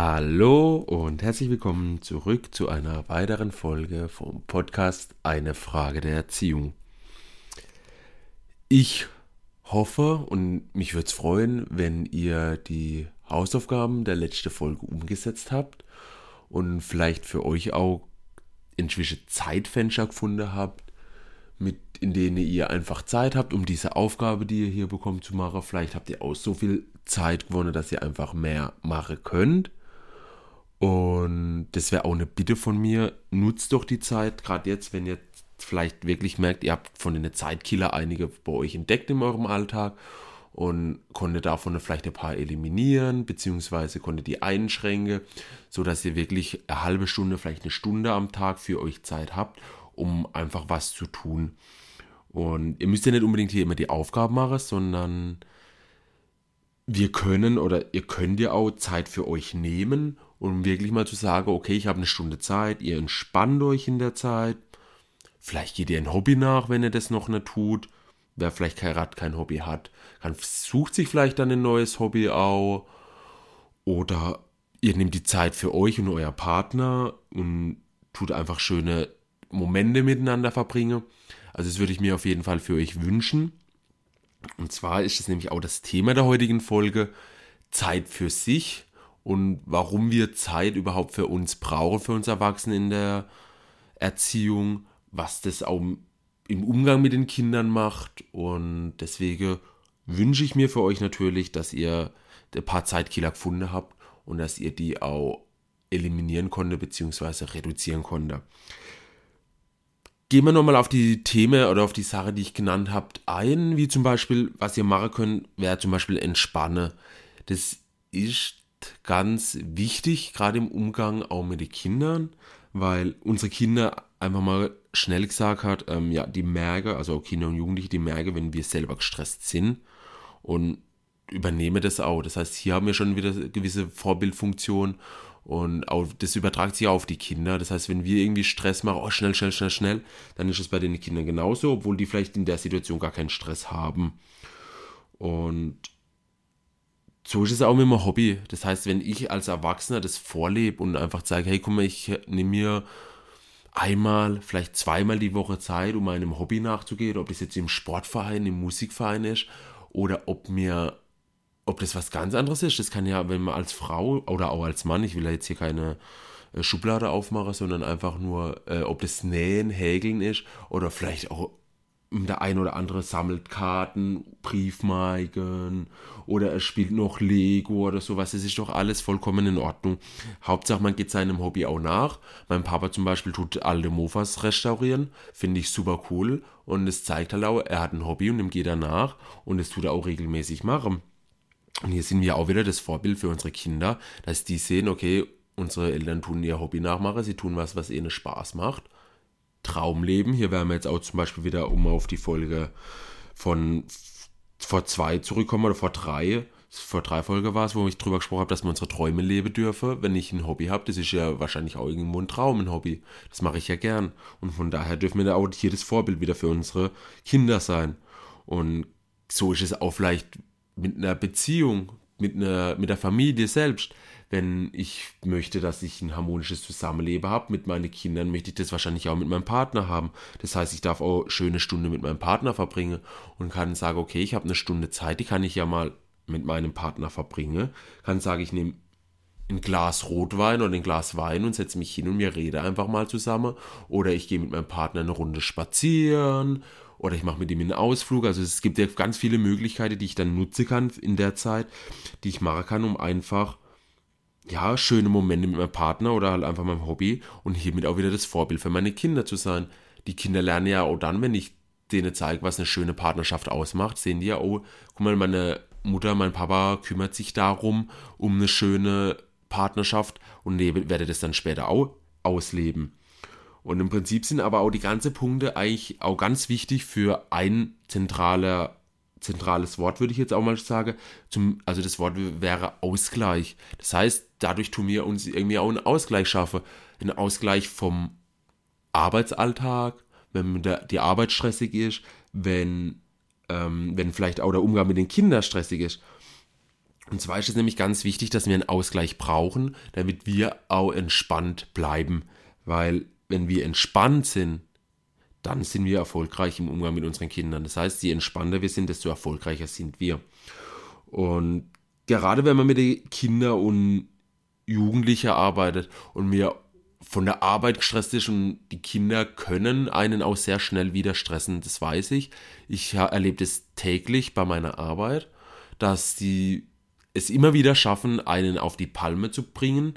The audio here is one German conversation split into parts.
Hallo und herzlich willkommen zurück zu einer weiteren Folge vom Podcast Eine Frage der Erziehung. Ich hoffe und mich würde es freuen, wenn ihr die Hausaufgaben der letzten Folge umgesetzt habt und vielleicht für euch auch inzwischen Zeitfenster gefunden habt, mit, in denen ihr einfach Zeit habt, um diese Aufgabe, die ihr hier bekommt, zu machen. Vielleicht habt ihr auch so viel Zeit gewonnen, dass ihr einfach mehr machen könnt. Und das wäre auch eine Bitte von mir. Nutzt doch die Zeit, gerade jetzt, wenn ihr vielleicht wirklich merkt, ihr habt von den Zeitkiller einige bei euch entdeckt in eurem Alltag und konntet davon vielleicht ein paar eliminieren, beziehungsweise konntet die einschränken, sodass ihr wirklich eine halbe Stunde, vielleicht eine Stunde am Tag für euch Zeit habt, um einfach was zu tun. Und ihr müsst ja nicht unbedingt hier immer die Aufgaben machen, sondern wir können oder ihr könnt ja auch Zeit für euch nehmen um wirklich mal zu sagen, okay, ich habe eine Stunde Zeit, ihr entspannt euch in der Zeit. Vielleicht geht ihr ein Hobby nach, wenn ihr das noch nicht tut. Wer vielleicht kein Rad, kein Hobby hat, kann sucht sich vielleicht dann ein neues Hobby auch. Oder ihr nehmt die Zeit für euch und euer Partner und tut einfach schöne Momente miteinander verbringen. Also das würde ich mir auf jeden Fall für euch wünschen. Und zwar ist es nämlich auch das Thema der heutigen Folge, Zeit für sich und warum wir Zeit überhaupt für uns brauchen, für uns Erwachsene in der Erziehung, was das auch im Umgang mit den Kindern macht. Und deswegen wünsche ich mir für euch natürlich, dass ihr ein paar Zeitkiller gefunden habt und dass ihr die auch eliminieren konnte bzw. reduzieren konnte. Gehen wir nochmal auf die Themen oder auf die Sache, die ich genannt habe, ein, wie zum Beispiel, was ihr machen könnt, wäre zum Beispiel Entspanne. Das ist ganz wichtig, gerade im Umgang auch mit den Kindern, weil unsere Kinder einfach mal schnell gesagt hat, ähm, ja, die merken, also auch Kinder und Jugendliche, die merken, wenn wir selber gestresst sind und übernehme das auch. Das heißt, hier haben wir schon wieder gewisse Vorbildfunktion und auch das übertragt sich auch auf die Kinder. Das heißt, wenn wir irgendwie Stress machen, oh, schnell, schnell, schnell, schnell, dann ist es bei den Kindern genauso, obwohl die vielleicht in der Situation gar keinen Stress haben. Und so ist es auch mit meinem Hobby. Das heißt, wenn ich als Erwachsener das vorlebe und einfach sage, hey, guck mal, ich nehme mir einmal, vielleicht zweimal die Woche Zeit, um meinem Hobby nachzugehen, ob das jetzt im Sportverein, im Musikverein ist oder ob mir, ob das was ganz anderes ist. Das kann ja, wenn man als Frau oder auch als Mann, ich will ja jetzt hier keine äh, Schublade aufmachen, sondern einfach nur, äh, ob das Nähen, Häkeln ist oder vielleicht auch der ein oder andere sammelt Karten, Briefmarken oder er spielt noch Lego oder sowas. Das ist doch alles vollkommen in Ordnung. Hauptsache, man geht seinem Hobby auch nach. Mein Papa zum Beispiel tut alte Mofas restaurieren. Finde ich super cool. Und es zeigt halt auch, er hat ein Hobby und dem geht er nach. Und das tut er auch regelmäßig machen. Und hier sind wir auch wieder das Vorbild für unsere Kinder, dass die sehen, okay, unsere Eltern tun ihr Hobby nachmachen, sie tun was, was ihnen Spaß macht. Traumleben. Hier wären wir jetzt auch zum Beispiel wieder, um auf die Folge von vor zwei zurückkommen oder vor drei. Vor drei Folgen war es, wo ich drüber gesprochen habe, dass man unsere Träume leben dürfe, wenn ich ein Hobby habe. Das ist ja wahrscheinlich auch irgendwo ein Traum, ein Hobby. Das mache ich ja gern. Und von daher dürfen wir da auch hier das Vorbild wieder für unsere Kinder sein. Und so ist es auch vielleicht mit einer Beziehung, mit, einer, mit der Familie selbst wenn ich möchte, dass ich ein harmonisches Zusammenleben habe mit meinen Kindern, möchte ich das wahrscheinlich auch mit meinem Partner haben. Das heißt, ich darf auch schöne Stunde mit meinem Partner verbringen und kann sagen, okay, ich habe eine Stunde Zeit, die kann ich ja mal mit meinem Partner verbringen. Kann sagen, ich nehme ein Glas Rotwein oder ein Glas Wein und setze mich hin und wir reden einfach mal zusammen. Oder ich gehe mit meinem Partner eine Runde spazieren oder ich mache mit ihm einen Ausflug. Also es gibt ja ganz viele Möglichkeiten, die ich dann nutzen kann in der Zeit, die ich machen kann, um einfach ja, schöne Momente mit meinem Partner oder halt einfach meinem Hobby und hiermit auch wieder das Vorbild für meine Kinder zu sein. Die Kinder lernen ja auch dann, wenn ich denen zeige, was eine schöne Partnerschaft ausmacht, sehen die ja, oh, guck mal, meine Mutter, mein Papa kümmert sich darum, um eine schöne Partnerschaft und werde das dann später auch ausleben. Und im Prinzip sind aber auch die ganzen Punkte eigentlich auch ganz wichtig für ein zentraler zentrales Wort, würde ich jetzt auch mal sagen. Zum, also das Wort wäre Ausgleich. Das heißt, dadurch tun wir uns irgendwie auch einen Ausgleich schaffen. Einen Ausgleich vom Arbeitsalltag, wenn die Arbeit stressig ist, wenn, ähm, wenn vielleicht auch der Umgang mit den Kindern stressig ist. Und zwar ist es nämlich ganz wichtig, dass wir einen Ausgleich brauchen, damit wir auch entspannt bleiben. Weil wenn wir entspannt sind, dann sind wir erfolgreich im Umgang mit unseren Kindern. Das heißt, je entspannter wir sind, desto erfolgreicher sind wir. Und gerade wenn man mit den Kindern und Jugendlichen arbeitet und mir von der Arbeit gestresst ist und die Kinder können einen auch sehr schnell wieder stressen, das weiß ich. Ich erlebe das täglich bei meiner Arbeit, dass die es immer wieder schaffen, einen auf die Palme zu bringen.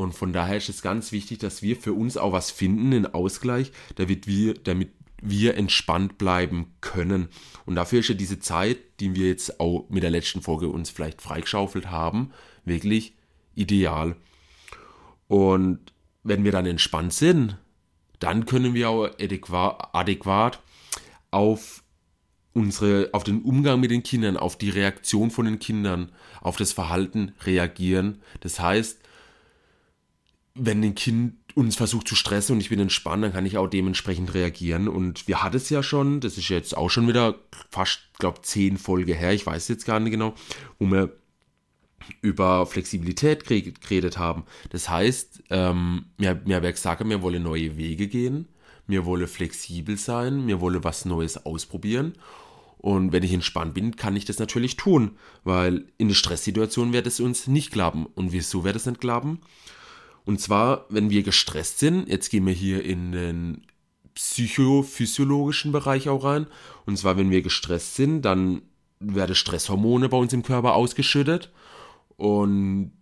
Und von daher ist es ganz wichtig, dass wir für uns auch was finden, einen Ausgleich, damit wir, damit wir entspannt bleiben können. Und dafür ist ja diese Zeit, die wir jetzt auch mit der letzten Folge uns vielleicht freigeschaufelt haben, wirklich ideal. Und wenn wir dann entspannt sind, dann können wir auch adäquat auf unsere, auf den Umgang mit den Kindern, auf die Reaktion von den Kindern, auf das Verhalten reagieren. Das heißt, wenn ein Kind uns versucht zu stressen und ich bin entspannt, dann kann ich auch dementsprechend reagieren. Und wir hatten es ja schon, das ist jetzt auch schon wieder fast, glaube zehn Folge her, ich weiß jetzt gar nicht genau, wo wir über Flexibilität geredet haben. Das heißt, ähm, mir, mir gesagt, wir wollen neue Wege gehen, wir wollen flexibel sein, wir wollen was Neues ausprobieren. Und wenn ich entspannt bin, kann ich das natürlich tun, weil in der Stresssituation wird es uns nicht klappen. Und wieso wird es nicht klappen? Und zwar, wenn wir gestresst sind, jetzt gehen wir hier in den psychophysiologischen Bereich auch rein. Und zwar, wenn wir gestresst sind, dann werden Stresshormone bei uns im Körper ausgeschüttet. Und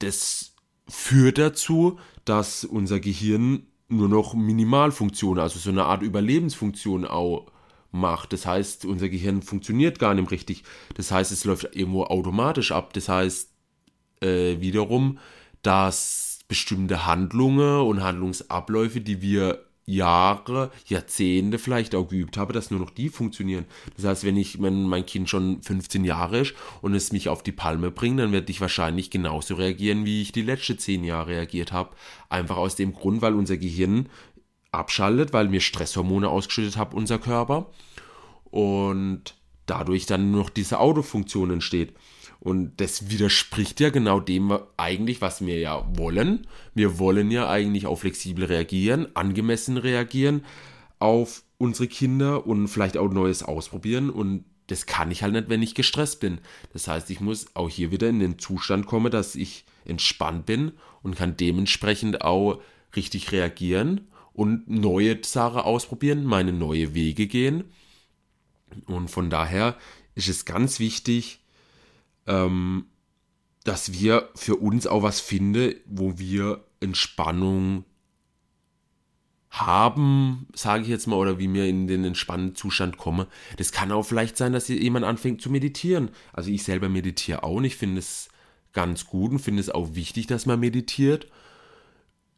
das führt dazu, dass unser Gehirn nur noch Minimalfunktionen, also so eine Art Überlebensfunktion auch macht. Das heißt, unser Gehirn funktioniert gar nicht richtig. Das heißt, es läuft irgendwo automatisch ab. Das heißt äh, wiederum, dass bestimmte Handlungen und Handlungsabläufe, die wir Jahre, Jahrzehnte vielleicht auch geübt habe, dass nur noch die funktionieren. Das heißt, wenn ich, wenn mein Kind schon 15 Jahre ist und es mich auf die Palme bringt, dann werde ich wahrscheinlich genauso reagieren, wie ich die letzten 10 Jahre reagiert habe. Einfach aus dem Grund, weil unser Gehirn abschaltet, weil mir Stresshormone ausgeschüttet hat, unser Körper. Und dadurch dann nur noch diese Autofunktion entsteht. Und das widerspricht ja genau dem eigentlich, was wir ja wollen. Wir wollen ja eigentlich auch flexibel reagieren, angemessen reagieren auf unsere Kinder und vielleicht auch Neues ausprobieren. Und das kann ich halt nicht, wenn ich gestresst bin. Das heißt, ich muss auch hier wieder in den Zustand kommen, dass ich entspannt bin und kann dementsprechend auch richtig reagieren und neue Sachen ausprobieren, meine neue Wege gehen. Und von daher ist es ganz wichtig, ähm, dass wir für uns auch was finden, wo wir Entspannung haben, sage ich jetzt mal, oder wie wir in den entspannten Zustand kommen. Das kann auch vielleicht sein, dass jemand anfängt zu meditieren. Also ich selber meditiere auch und ich finde es ganz gut und finde es auch wichtig, dass man meditiert.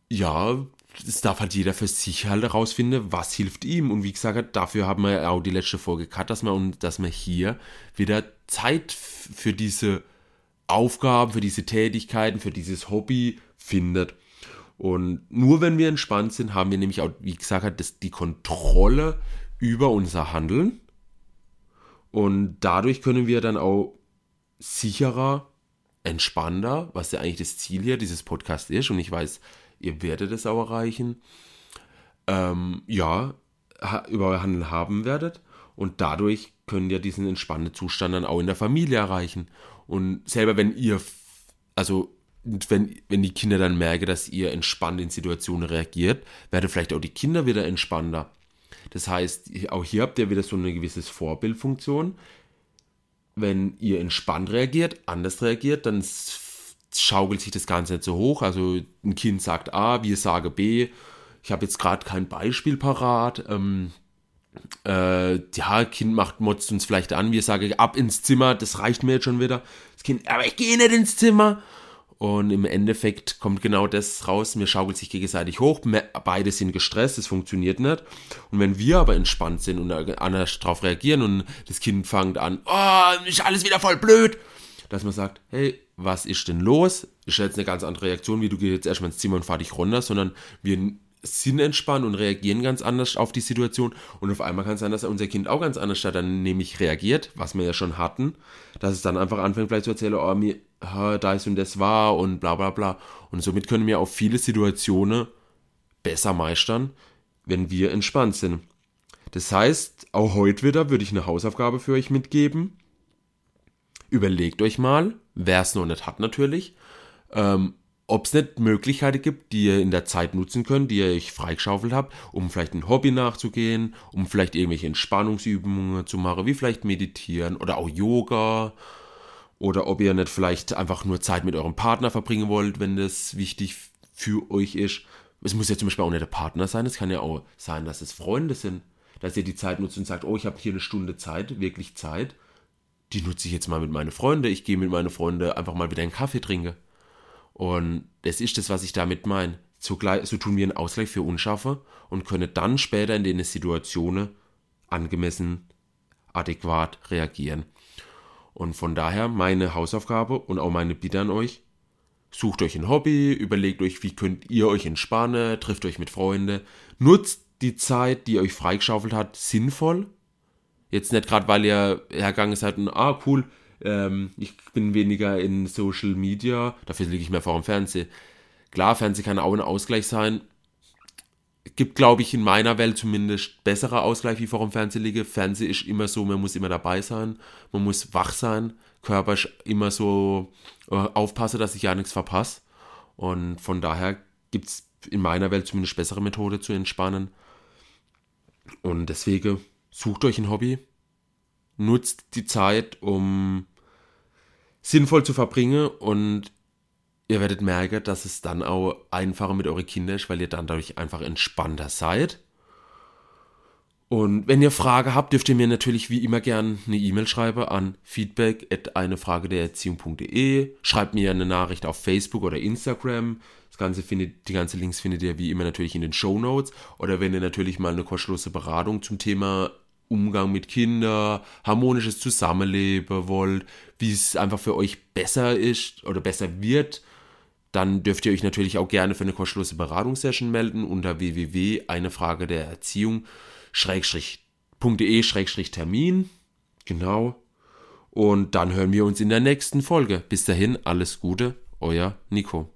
Ja, es darf halt jeder für sich halt herausfinden, was hilft ihm. Und wie gesagt, dafür haben wir auch die letzte Folge gehabt, dass und dass wir hier wieder Zeit für diese Aufgaben, für diese Tätigkeiten, für dieses Hobby findet. Und nur wenn wir entspannt sind, haben wir nämlich auch, wie gesagt, das, die Kontrolle über unser Handeln. Und dadurch können wir dann auch sicherer, entspannter, was ja eigentlich das Ziel hier dieses Podcasts ist. Und ich weiß, ihr werdet es auch erreichen, ähm, ja, über euer Handeln haben werdet. Und dadurch könnt ihr diesen entspannten Zustand dann auch in der Familie erreichen. Und selber wenn ihr, also wenn, wenn die Kinder dann merken, dass ihr entspannt in Situationen reagiert, werden vielleicht auch die Kinder wieder entspannter. Das heißt, auch hier habt ihr wieder so eine gewisse Vorbildfunktion. Wenn ihr entspannt reagiert, anders reagiert, dann schaukelt sich das Ganze nicht so hoch. Also ein Kind sagt A, wir sagen B. Ich habe jetzt gerade kein Beispiel parat. Ähm, äh, ja, Kind macht motzt uns vielleicht an, wir sagen ab ins Zimmer, das reicht mir jetzt schon wieder. Das Kind, aber ich gehe nicht ins Zimmer. Und im Endeffekt kommt genau das raus, mir schaukelt sich gegenseitig hoch, beide sind gestresst, es funktioniert nicht. Und wenn wir aber entspannt sind und anders darauf reagieren und das Kind fängt an, oh, ist alles wieder voll blöd, dass man sagt, hey, was ist denn los? Ist jetzt eine ganz andere Reaktion, wie du gehst jetzt erstmal ins Zimmer und fahr dich runter, sondern wir sind entspannt und reagieren ganz anders auf die Situation. Und auf einmal kann es sein, dass unser Kind auch ganz anders dann nämlich reagiert, was wir ja schon hatten, dass es dann einfach anfängt vielleicht zu erzählen, oh, mir, da ist und das war und bla bla bla. Und somit können wir auch viele Situationen besser meistern, wenn wir entspannt sind. Das heißt, auch heute wieder würde ich eine Hausaufgabe für euch mitgeben. Überlegt euch mal, wer es noch nicht hat natürlich, ähm, ob es nicht Möglichkeiten gibt, die ihr in der Zeit nutzen könnt, die ihr euch freigeschaufelt habt, um vielleicht ein Hobby nachzugehen, um vielleicht irgendwelche Entspannungsübungen zu machen, wie vielleicht meditieren oder auch Yoga. Oder ob ihr nicht vielleicht einfach nur Zeit mit eurem Partner verbringen wollt, wenn das wichtig für euch ist. Es muss ja zum Beispiel auch nicht der Partner sein, es kann ja auch sein, dass es Freunde sind, dass ihr die Zeit nutzt und sagt, oh, ich habe hier eine Stunde Zeit, wirklich Zeit. Die nutze ich jetzt mal mit meinen Freunden. Ich gehe mit meinen Freunden einfach mal wieder einen Kaffee trinken. Und das ist das, was ich damit meine. So, so tun wir einen Ausgleich für Unscharfe und können dann später in den Situationen angemessen, adäquat reagieren. Und von daher meine Hausaufgabe und auch meine Bitte an euch, sucht euch ein Hobby, überlegt euch, wie könnt ihr euch entspannen, trifft euch mit Freunden, nutzt die Zeit, die ihr euch freigeschaufelt hat, sinnvoll. Jetzt nicht gerade, weil ihr hergegangen seid und, ah cool, ähm, ich bin weniger in Social Media, dafür liege ich mehr vor dem Fernsehen. Klar, Fernsehen kann auch ein Ausgleich sein. Gibt, glaube ich, in meiner Welt zumindest besserer Ausgleich wie vor dem Fernsehen liege. Fernsehen ist immer so, man muss immer dabei sein, man muss wach sein, Körper ist immer so äh, aufpasse, dass ich ja nichts verpasse. Und von daher gibt es in meiner Welt zumindest bessere Methode zu entspannen. Und deswegen sucht euch ein Hobby, nutzt die Zeit, um sinnvoll zu verbringen und ihr werdet merken, dass es dann auch einfacher mit euren Kindern ist, weil ihr dann dadurch einfach entspannter seid. Und wenn ihr Fragen habt, dürft ihr mir natürlich wie immer gern eine E-Mail schreiben an feedback at einefragedererziehung.de. Schreibt mir eine Nachricht auf Facebook oder Instagram. Ganze findet, die ganzen Links findet ihr wie immer natürlich in den Show Notes. Oder wenn ihr natürlich mal eine kostenlose Beratung zum Thema Umgang mit Kindern, harmonisches Zusammenleben wollt, wie es einfach für euch besser ist oder besser wird, dann dürft ihr euch natürlich auch gerne für eine kostenlose Beratungssession melden unter www.einefrage der Erziehung termin Genau. Und dann hören wir uns in der nächsten Folge. Bis dahin, alles Gute, euer Nico.